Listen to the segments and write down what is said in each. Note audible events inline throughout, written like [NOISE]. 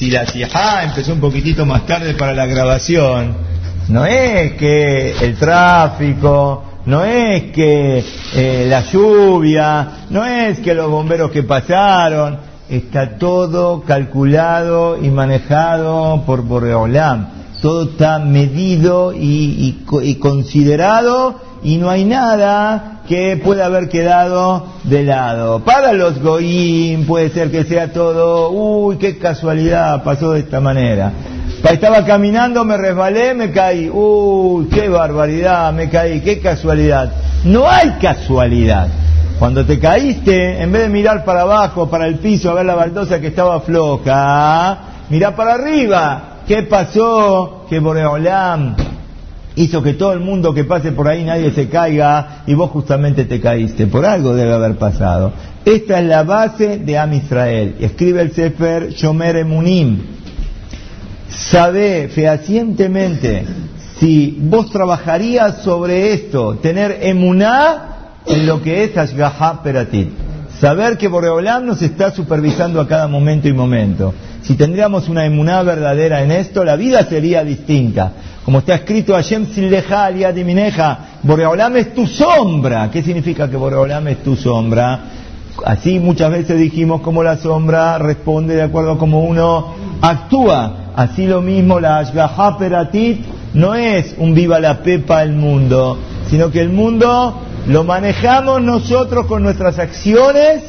Si la Sijá empezó un poquitito más tarde para la grabación, no es que el tráfico, no es que eh, la lluvia, no es que los bomberos que pasaron, está todo calculado y manejado por Boreolam. Todo está medido y, considerado y no hay nada que pueda haber quedado de lado. Para los goyim puede ser que sea todo, uy, qué casualidad, pasó de esta manera. Estaba caminando, me resbalé, me caí. Uy, qué barbaridad, me caí, qué casualidad. No hay casualidad. Cuando te caíste, en vez de mirar para abajo, para el piso, a ver la baldosa que estaba floja, mira para arriba. ¿Qué pasó? Que Boreolam hizo que todo el mundo que pase por ahí nadie se caiga y vos justamente te caíste. Por algo debe haber pasado. Esta es la base de Am Israel. Escribe el Sefer Shomer Emunim. Sabe fehacientemente si vos trabajarías sobre esto, tener emuná en lo que es Ashgaha Peratit. Saber que Boreolam nos está supervisando a cada momento y momento. Si tendríamos una emuná verdadera en esto, la vida sería distinta. Como está escrito, Hashem Sileja Mineja, Boreolam es tu sombra. ¿Qué significa que Boreolam es tu sombra? Así muchas veces dijimos como la sombra responde de acuerdo a cómo uno actúa. Así lo mismo la Ashgaha Peratit no es un viva la pepa al mundo, sino que el mundo lo manejamos nosotros con nuestras acciones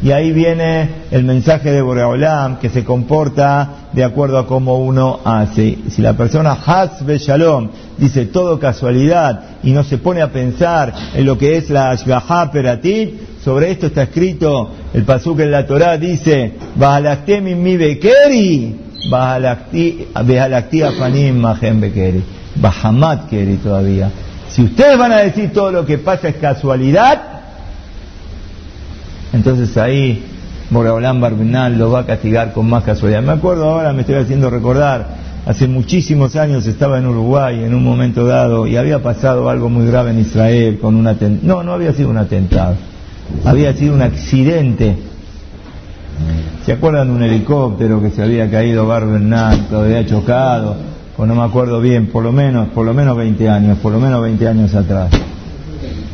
y ahí viene el mensaje de Boreolam que se comporta de acuerdo a cómo uno hace. Si la persona Hasbe Shalom dice todo casualidad y no se pone a pensar en lo que es la Ashgaha Peratit, sobre esto está escrito el pasuk en la Torah dice mi bekeri Bahalakti afanim mahem bekeri Bahamat keri todavía. Si ustedes van a decir todo lo que pasa es casualidad, entonces ahí Moraolán Barbinal lo va a castigar con más casualidad. Me acuerdo ahora, me estoy haciendo recordar, hace muchísimos años estaba en Uruguay en un momento dado y había pasado algo muy grave en Israel con un atentado. No, no había sido un atentado, había sido un accidente. ¿Se acuerdan de un helicóptero que se había caído Barbernal, que había chocado? Pues no me acuerdo bien, por lo menos, por lo menos 20 años, por lo menos 20 años atrás.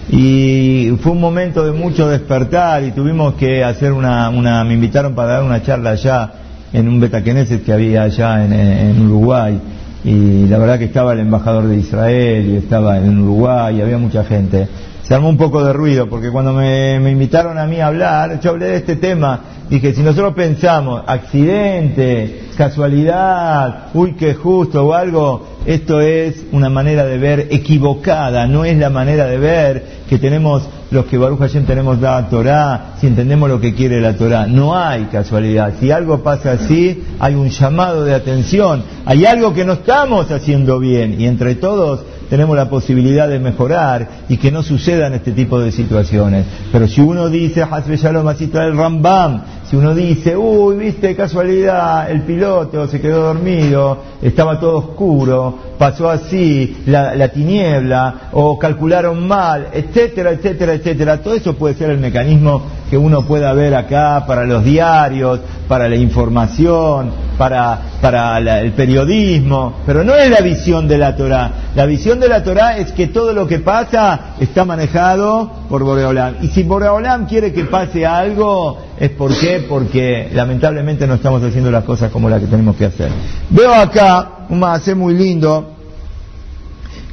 Y fue un momento de mucho despertar y tuvimos que hacer una, una me invitaron para dar una charla allá en un betaqueneses que había allá en, Uruguay y la verdad que estaba el embajador de Israel y estaba en Uruguay y había mucha gente. Se armó un poco de ruido porque cuando me, invitaron a mí a hablar, yo hablé de este tema, dije, si nosotros pensamos accidente, casualidad, uy, qué justo o algo, esto es una manera de ver equivocada, no es la manera de ver que tenemos los que Baruch Hashem tenemos la Torah, si entendemos lo que quiere la Torah. No hay casualidad. Si algo pasa así, hay un llamado de atención, hay algo que no estamos haciendo bien y entre todos tenemos la posibilidad de mejorar y que no sucedan este tipo de situaciones. Pero si uno dice, Hasbe Shalom, así trae el Rambam, si uno dice, uy, viste, casualidad, el piloto se quedó dormido, estaba todo oscuro, pasó así, la, la, tiniebla, o calcularon mal, etcétera, etcétera, etcétera. Todo eso puede ser el mecanismo que uno pueda ver acá para los diarios, para la información, para, para el periodismo, pero no es la visión de la Torah. La visión de la Torah es que todo lo que pasa está manejado por Boreolam. Y si Boreolam quiere que pase algo, es por qué? Porque lamentablemente no estamos haciendo las cosas como las que tenemos que hacer. Veo acá un hace muy lindo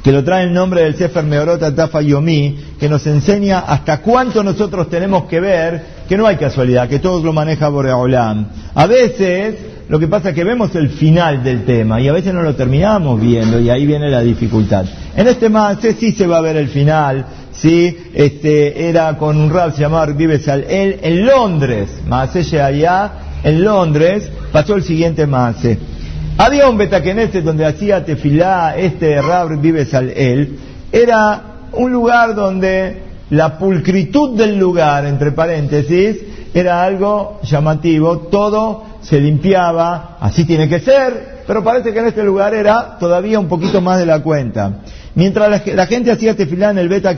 que lo trae el nombre del Sefer Meorota Tafa Yomi, que nos enseña hasta cuánto nosotros tenemos que ver que no hay casualidad, que todo lo maneja Boreolam. A veces lo que pasa es que vemos el final del tema y a veces no lo terminamos viendo y ahí viene la dificultad. En este Maase sí se va a ver el final, sí, este, era con un rap llamado Vives al él en Londres, Maase allá, en Londres, pasó el siguiente Maase. Había un betaquenese donde hacía tefilá, este Rab Vives al él, era un lugar donde la pulcritud del lugar, entre paréntesis, era algo llamativo, todo se limpiaba, así tiene que ser, pero parece que en este lugar era todavía un poquito más de la cuenta. Mientras la, gente hacía tefilá en el Beta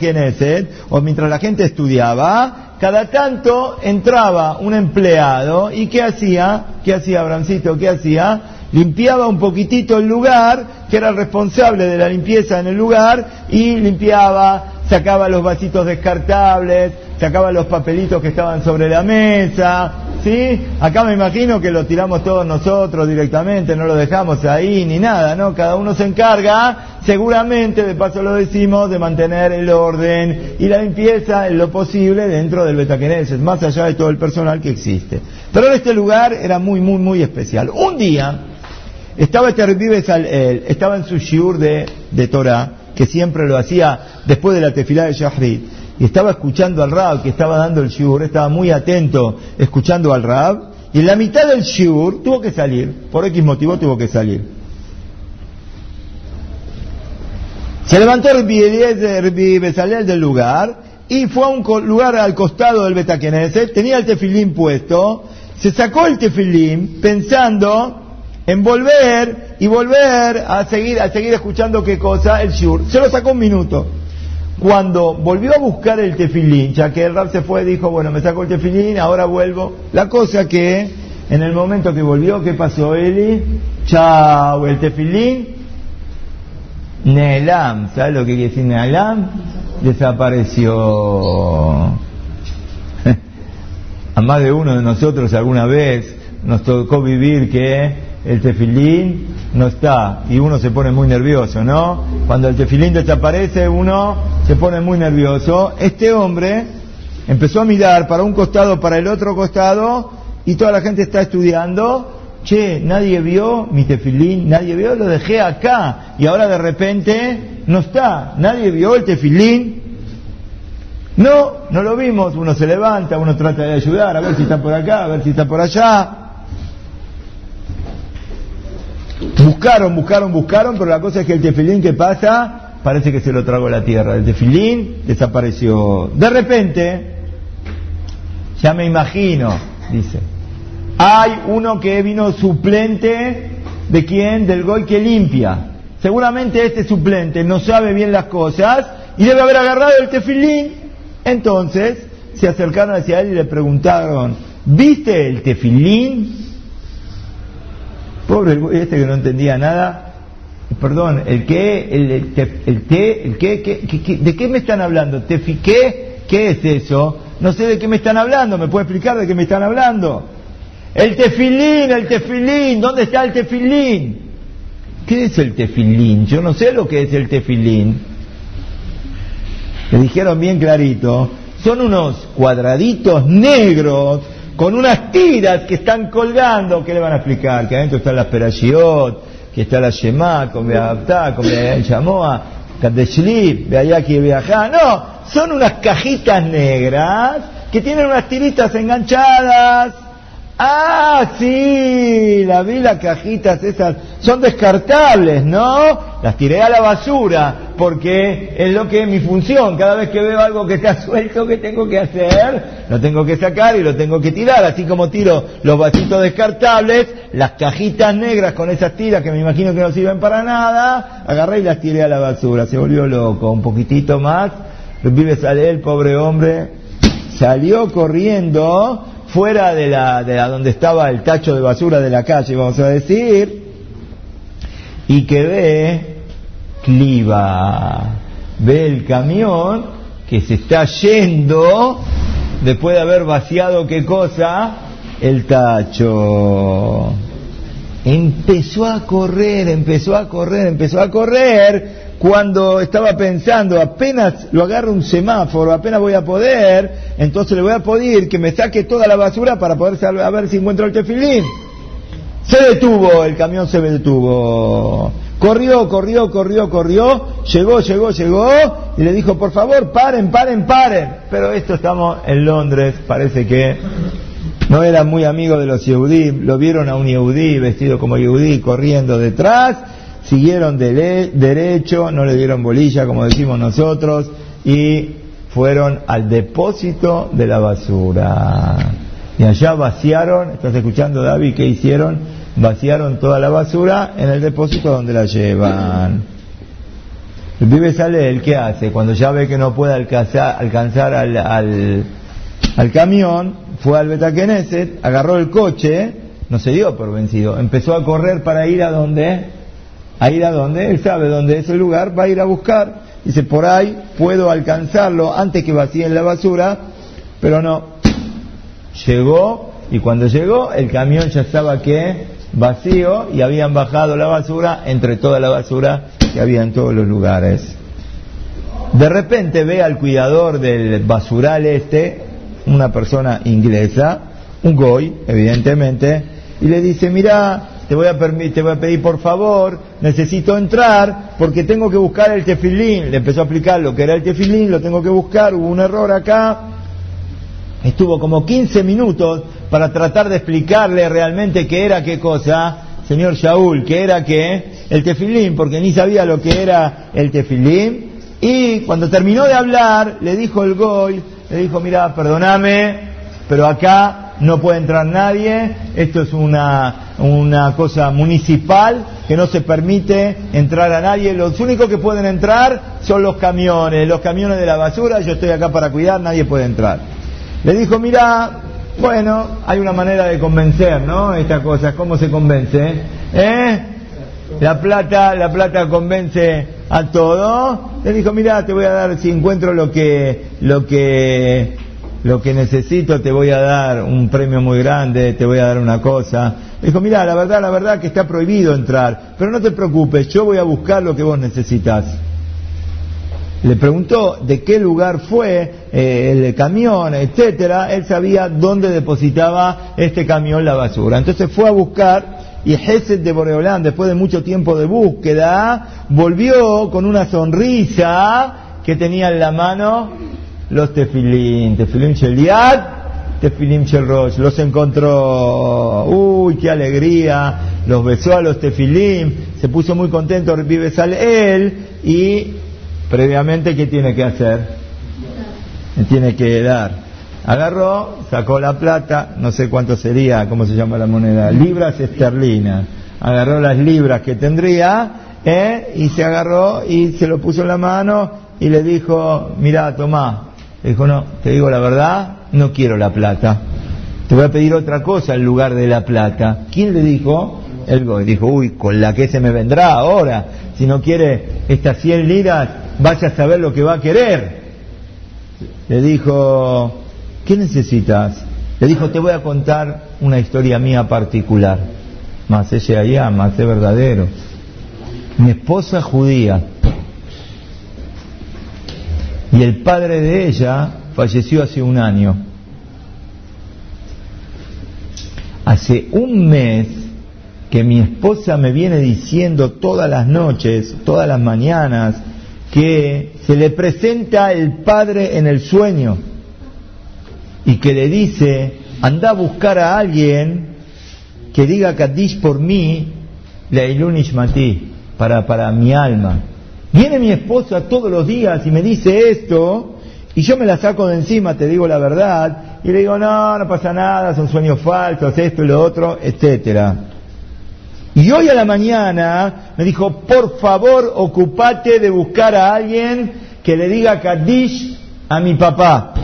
o mientras la gente estudiaba, cada tanto entraba un empleado y ¿qué hacía? ¿Qué hacía Abrancito? ¿Qué hacía? Limpiaba un poquitito el lugar, que era el responsable de la limpieza en el lugar, y limpiaba, sacaba los vasitos descartables, sacaba los papelitos que estaban sobre la mesa, ¿sí? Acá me imagino que lo tiramos todos nosotros directamente, no lo dejamos ahí ni nada, ¿no? Cada uno se encarga, seguramente, de paso lo decimos, de mantener el orden y la limpieza en lo posible dentro del Betaqueneses, más allá de todo el personal que existe. Pero en este lugar era muy, muy, muy especial. Un día, estaba este estaba en su shiur de, de Torah, que siempre lo hacía después de la tefilá de Shahrid, y estaba escuchando al Rab que estaba dando el shiur, estaba muy atento escuchando al Rab, y en la mitad del shiur tuvo que salir, por X motivo tuvo que salir. Se levantó Rabbi Besalel del lugar y fue a un lugar al costado del Betakeneset, tenía el tefilín puesto, se sacó el tefilín pensando en volver y volver a seguir, a seguir escuchando qué cosa, el shiur. Se lo sacó un minuto. Cuando volvió a buscar el tefilín, ya que el rap se fue, dijo, bueno, me saco el tefilín, ahora vuelvo. La cosa que, en el momento que volvió, ¿qué pasó, Eli? Chao, el tefilín. Nelam, ¿sabes lo que quiere decir Nelam? Desapareció. [LAUGHS] A más de uno de nosotros alguna vez nos tocó vivir que el tefilín no está y uno se pone muy nervioso, ¿no? Cuando el tefilín desaparece uno se pone muy nervioso. Este hombre empezó a mirar para un costado, para el otro costado y toda la gente está estudiando. Che, nadie vio mi tefilín, nadie vio, lo dejé acá y ahora de repente no está, nadie vio el tefilín. No, no lo vimos, uno se levanta, uno trata de ayudar, a ver si está por acá, a ver si está por allá. Buscaron, buscaron, buscaron, pero la cosa es que el tefilín que pasa parece que se lo tragó la tierra. El tefilín desapareció. De repente, ya me imagino, dice, hay uno que vino suplente de quién? Del Goy que limpia. Seguramente este suplente no sabe bien las cosas y debe haber agarrado el tefilín. Entonces se acercaron hacia él y le preguntaron, ¿viste el tefilín? Pobre este que no entendía nada. Perdón, ¿el qué? ¿El, el, el qué? ¿El qué, qué, ¿De qué me están hablando? ¿Tefi qué? ¿Qué es eso? No sé de qué me están hablando. ¿Me puede explicar de qué me están hablando? El tefilín, el tefilín. ¿Dónde está el tefilín? ¿Qué es el tefilín? Yo no sé lo que es el tefilín. Le dijeron bien clarito. Son unos cuadraditos negros con unas tiras que están colgando, ¿qué le van a explicar? Que adentro está la Perashiot, que está la Shema, con Beabtá, con Yamoa, Kadeshlip, Beayaki y Beajá. No, son unas cajitas negras que tienen unas tiritas enganchadas Ah, sí, la vi las cajitas esas, son descartables, ¿no? Las tiré a la basura, porque es lo que es mi función. Cada vez que veo algo que está suelto, ¿qué tengo que hacer? Lo tengo que sacar y lo tengo que tirar, así como tiro los vasitos descartables, las cajitas negras con esas tiras que me imagino que no sirven para nada, agarré y las tiré a la basura. Se volvió loco, un poquitito más. Vive sale el pobre hombre, salió corriendo fuera de la, de la donde estaba el tacho de basura de la calle, vamos a decir, y que ve cliva, ve el camión que se está yendo después de haber vaciado qué cosa, el tacho. Empezó a correr, empezó a correr, empezó a correr cuando estaba pensando, apenas lo agarro un semáforo, apenas voy a poder, entonces le voy a pedir que me saque toda la basura para poder a ver si encuentro el tefilín. Se detuvo, el camión se detuvo. Corrió, corrió, corrió, corrió, llegó, llegó, llegó y le dijo, por favor, paren, paren, paren. Pero esto estamos en Londres, parece que no era muy amigo de los yehudí, lo vieron a un yehudí vestido como yehudí corriendo detrás siguieron derecho, no le dieron bolilla, como decimos nosotros, y fueron al depósito de la basura. Y allá vaciaron, estás escuchando David, ¿qué hicieron? vaciaron toda la basura en el depósito donde la llevan. El pibe sale, ¿el qué hace? Cuando ya ve que no puede alcanzar, alcanzar al, al, al, camión, fue al Betakeneset, agarró el coche, no se dio por vencido, empezó a correr para ir a donde, a ir a donde, él sabe dónde es el lugar, va a ir a buscar, dice, por ahí puedo alcanzarlo antes que vacíen la basura, pero no. Llegó, y cuando llegó, el camión ya estaba que vacío y habían bajado la basura entre toda la basura que había en todos los lugares. De repente ve al cuidador del basural este, una persona inglesa, un goy, evidentemente, y le dice, mira, te voy a, te voy a pedir por favor, necesito entrar porque tengo que buscar el tefilín. Le empezó a explicar lo que era el tefilín, lo tengo que buscar, hubo un error acá. Estuvo como 15 minutos para tratar de explicarle realmente qué era qué cosa, señor Shaul, qué era qué, el tefilín, porque ni sabía lo que era el tefilín. Y cuando terminó de hablar, le dijo el goy, le dijo, mira, perdóname, pero acá no puede entrar nadie, esto es una, una cosa municipal que no se permite entrar a nadie, los únicos que pueden entrar son los camiones, los camiones de la basura, yo estoy acá para cuidar, nadie puede entrar. Le dijo, mira, bueno, hay una manera de convencer, ¿no? Estas cosas, ¿cómo se convence? ¿Eh? La plata, la plata convence a todo. Le dijo, mira, te voy a dar, si encuentro lo que, lo que, lo que necesito, te voy a dar un premio muy grande, te voy a dar una cosa. Le dijo, mira, la verdad, la verdad que está prohibido entrar, pero no te preocupes, yo voy a buscar lo que vos necesitas le preguntó de qué lugar fue eh, el camión, etcétera, él sabía dónde depositaba este camión la basura. Entonces fue a buscar y Gesed de Boreolán, después de mucho tiempo de búsqueda, volvió con una sonrisa que tenía en la mano los tefilín, tefilín Sheliat, tefilín Shelrosh, los encontró, uy, qué alegría, los besó a los tefilín, se puso muy contento, vive sale él y previamente, ¿qué tiene que hacer? Tiene que dar. Agarró, sacó la plata, no sé cuánto sería, ¿cómo se llama la moneda? Libras esterlinas. Agarró las libras que tendría, ¿eh? y se agarró y se lo puso en la mano y le dijo, mira, tomá. Le dijo, no, te digo la verdad, no quiero la plata. Te voy a pedir otra cosa en lugar de la plata. ¿Quién le dijo? El goy. Dijo, uy, con la que se me vendrá ahora. Si no quiere estas 100 liras, vaya a saber lo que va a querer. Le dijo, ¿qué necesitas? Le dijo, te voy a contar una historia mía particular. Más ella allá, más es verdadero. Mi esposa judía y el padre de ella falleció hace un año. Hace un mes que mi esposa me viene diciendo todas las noches, todas las mañanas, que se le presenta el padre en el sueño y que le dice, anda a buscar a alguien que diga Kaddish por mí, Leilunish Mati, para, para mi alma. Viene mi esposa todos los días y me dice esto, y yo me la saco de encima, te digo la verdad, y le digo, no, no pasa nada, son sueños falsos, esto y lo otro, etcétera. Y hoy a la mañana me dijo, por favor, ocupate de buscar a alguien que le diga Kaddish a mi papá.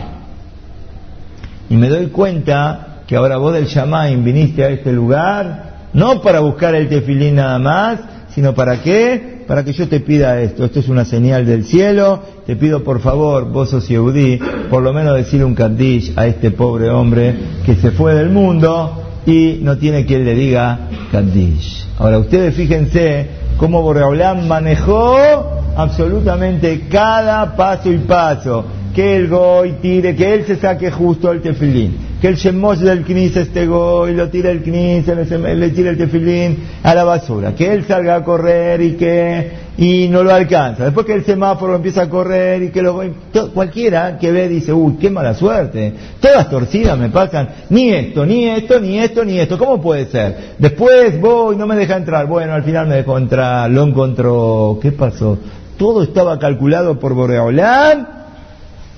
Y me doy cuenta que ahora vos del Shamaim viniste a este lugar, no para buscar el tefilín nada más, sino para qué? Para que yo te pida esto. Esto es una señal del cielo. Te pido por favor, vos sos Yehudí, por lo menos decir un Kaddish a este pobre hombre que se fue del mundo y no tiene quien le diga Kaddish. Ahora ustedes fíjense cómo Boreolam manejó absolutamente cada paso y paso. Que el goy tire, que él se saque justo el tefilín. Que el shemosh del knis este goy lo tire el knis, le tire el tefilín a la basura. Que él salga a correr y que y no lo alcanza. Después que el semáforo empieza a correr y que lo cualquiera que ve dice, uy, qué mala suerte. Todas torcidas me pasan, ni esto, ni esto, ni esto, ni esto. ¿Cómo puede ser? Después voy, no me deja entrar. Bueno, al final me dejó entrar, lo encontró. ¿Qué pasó? Todo estaba calculado por Boreolán.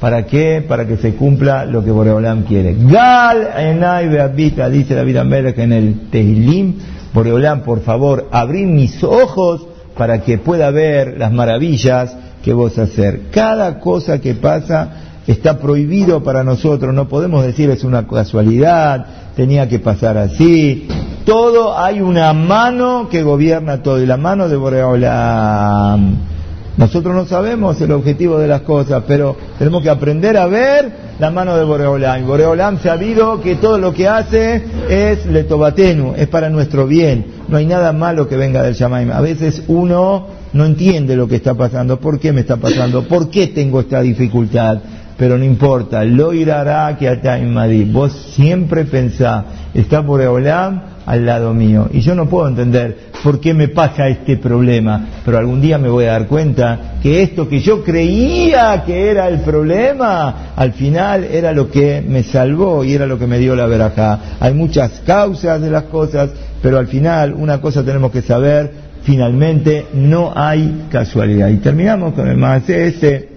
¿Para qué? Para que se cumpla lo que Boreolán quiere. Gal enay beabita, dice David Amérez en el Tehilim Boreolán, por favor, abrí mis ojos para que pueda ver las maravillas que vos hacer. Cada cosa que pasa está prohibido para nosotros, no podemos decir es una casualidad, tenía que pasar así. Todo hay una mano que gobierna todo y la mano de Boreolán. Nosotros no sabemos el objetivo de las cosas, pero tenemos que aprender a ver la mano de Boreolam. Boreolam sabido que todo lo que hace es letobatenu, es para nuestro bien. No hay nada malo que venga del Shamaim. A veces uno no entiende lo que está pasando. ¿Por qué me está pasando? ¿Por qué tengo esta dificultad? Pero no importa, lo irá que Madi. Vos siempre pensá, está Boreolam al lado mío. Y yo no puedo entender por qué me pasa este problema, pero algún día me voy a dar cuenta que esto que yo creía que era el problema, al final era lo que me salvó y era lo que me dio la verajá. Hay muchas causas de las cosas, pero al final una cosa tenemos que saber, finalmente no hay casualidad. Y terminamos con el más este.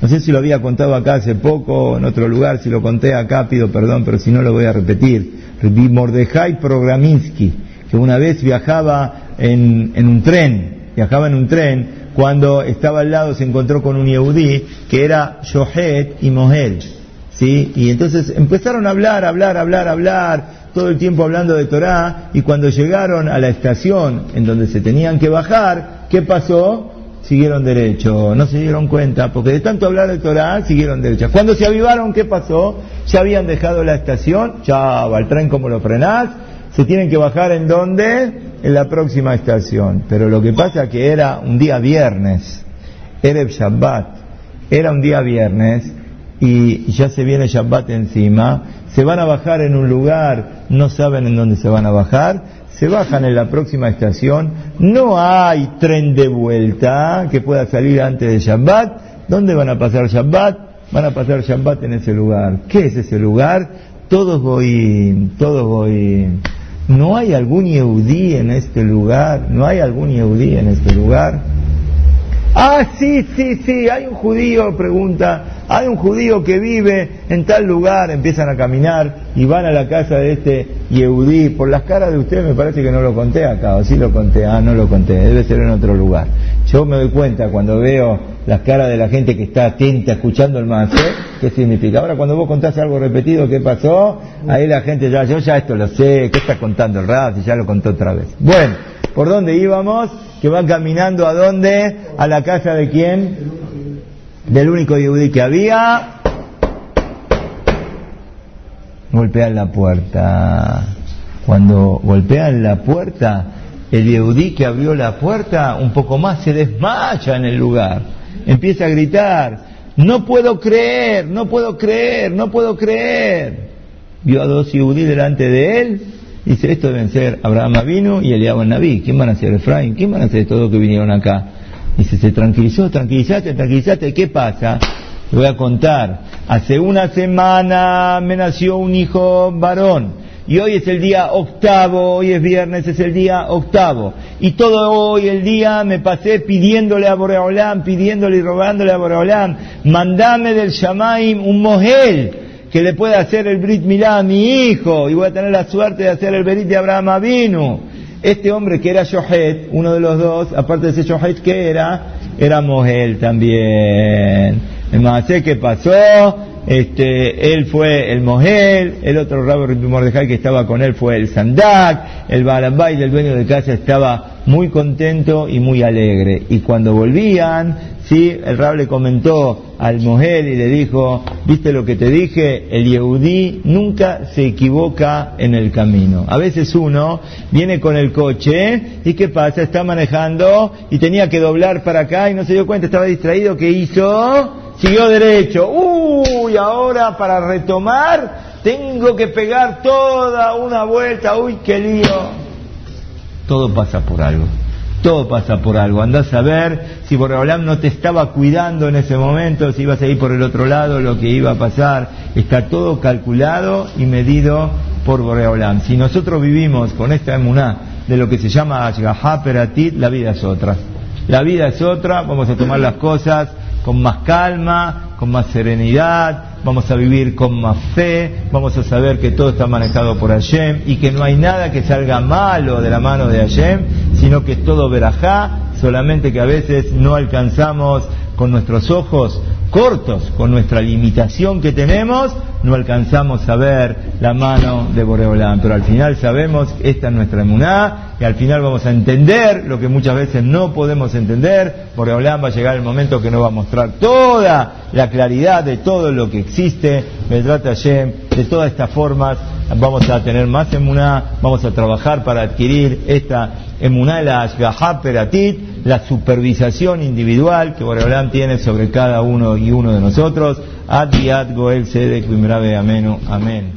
No sé si lo había contado acá hace poco, en otro lugar, si lo conté acá pido perdón, pero si no lo voy a repetir. Mordejai Programinsky, una vez viajaba en, un tren, viajaba en un tren, cuando estaba al lado se encontró con un yehudí que era Yohet y Mohel, ¿sí? Y entonces empezaron a hablar, hablar, hablar, hablar, todo el tiempo hablando de Torah, y cuando llegaron a la estación en donde se tenían que bajar, ¿qué pasó? Siguieron derecho, no se dieron cuenta, porque de tanto hablar de Torah, siguieron derecho. Cuando se avivaron, ¿qué pasó? Ya habían dejado la estación, chava, el tren como lo frenás, se tienen que bajar en dónde? En la próxima estación. Pero lo que pasa que era un día viernes, era el Shabbat, era un día viernes y ya se viene Shabbat encima, se van a bajar en un lugar, no saben en dónde se van a bajar, se bajan en la próxima estación, no hay tren de vuelta que pueda salir antes de Shabbat, ¿dónde van a pasar Shabbat? van a pasar Shabbat en ese lugar. ¿Qué es ese lugar? Todos voy, todos voy. ¿No hay algún Yehudí en este lugar? ¿No hay algún Yehudí en este lugar? Ah, sí, sí, sí, hay un judío, pregunta, hay un judío que vive en tal lugar, empiezan a caminar y van a la casa de este Yehudí. Por las caras de ustedes me parece que no lo conté acá, o sí lo conté, ah, no lo conté, debe ser en otro lugar. Yo me doy cuenta cuando veo las caras de la gente que está atenta escuchando el más, ¿qué significa? Ahora cuando vos contás algo repetido, ¿qué pasó? Ahí la gente ya, yo ya esto lo sé, ¿qué está contando el rap? Y ya lo contó otra vez. Bueno, ¿por dónde íbamos? Que van caminando a dónde? A la casa de quién? Del único yudí que había. Golpean la puerta. Cuando golpean la puerta, el Yehudí que abrió la puerta un poco más se desmaya en el lugar. Empieza a gritar, no puedo creer, no puedo creer, no puedo creer. Vio a dos Yehudí delante de él. Dice, esto deben ser Abraham Avino y Eliab Naví. ¿Quién van a ser Efraín? ¿Quién van a ser estos dos que vinieron acá? Dice, se tranquilizó, tranquilizaste, tranquilizaste. ¿Qué pasa? Le voy a contar. Hace una semana me nació un hijo varón y hoy es el día octavo, hoy es viernes, es el día octavo. Y todo hoy el día me pasé pidiéndole a Boreolam, pidiéndole y rogándole a Boreolam, mandame del Shamaim un mohel que le pueda hacer el Brit Milá a mi hijo y voy a tener la suerte de hacer el Berit de Abraham Avinu. Este hombre que era Shohet, uno de los dos, aparte de ese Shohet que era, era Mohel también. El ¿qué pasó? este, él fue el Mohel, el otro rabo Mordejai que estaba con él fue el Sandak, el Balambay del dueño de casa estaba muy contento y muy alegre. Y cuando volvían, sí, el rab le comentó al Mohel y le dijo, viste lo que te dije, el Yehudí nunca se equivoca en el camino. A veces uno viene con el coche y ¿qué pasa? Está manejando y tenía que doblar para acá y no se dio cuenta, estaba distraído, ¿qué hizo? siguió derecho. Uy, ahora para retomar tengo que pegar toda una vuelta. Uy, qué lío. Todo pasa por algo. Todo pasa por algo. Andás a ver si Boreolam no te estaba cuidando en ese momento, si ibas a ir por el otro lado, lo que iba a pasar. Está todo calculado y medido por Boreolam. Si nosotros vivimos con esta emuná de lo que se llama Ashgaha Peratit, la vida es otra. La vida es otra, vamos a tomar las cosas con más calma, con más serenidad, vamos a vivir con más fe, vamos a saber que todo está manejado por Hashem y que no hay nada que salga malo de la mano de Hashem, sino que es todo verajá, solamente que a veces no alcanzamos con nuestros ojos cortos, con nuestra limitación que tenemos, no alcanzamos a ver la mano de Boreolán. Pero al final sabemos que esta es nuestra emuná y al final vamos a entender lo que muchas veces no podemos entender. Boreolán va a llegar el momento que nos va a mostrar toda la claridad de todo lo que existe, trata Hashem, de todas estas formas vamos a tener más emuná, vamos a trabajar para adquirir esta emuná, la peratit, la supervisación individual que Boreolán tiene sobre cada uno y uno de nosotros. Ad Goel Sedek Ameno. Amén.